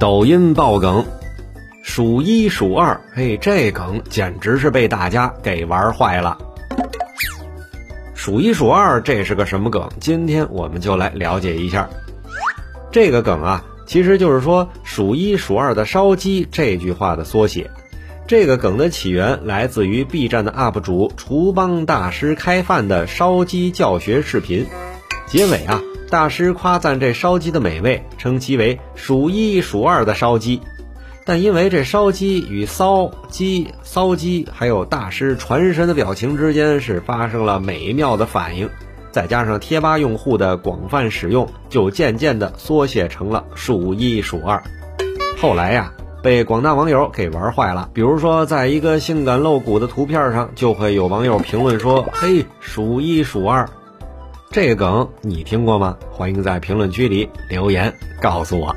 抖音爆梗，数一数二，嘿，这梗简直是被大家给玩坏了。数一数二，这是个什么梗？今天我们就来了解一下。这个梗啊，其实就是说“数一数二的烧鸡”这句话的缩写。这个梗的起源来自于 B 站的 UP 主厨帮大师开饭的烧鸡教学视频。结尾啊。大师夸赞这烧鸡的美味，称其为数一数二的烧鸡。但因为这烧鸡与骚鸡、骚鸡，还有大师传神的表情之间是发生了美妙的反应，再加上贴吧用户的广泛使用，就渐渐的缩写成了数一数二。后来呀，被广大网友给玩坏了。比如说，在一个性感露骨的图片上，就会有网友评论说：“嘿，数一数二。”这个梗你听过吗？欢迎在评论区里留言告诉我。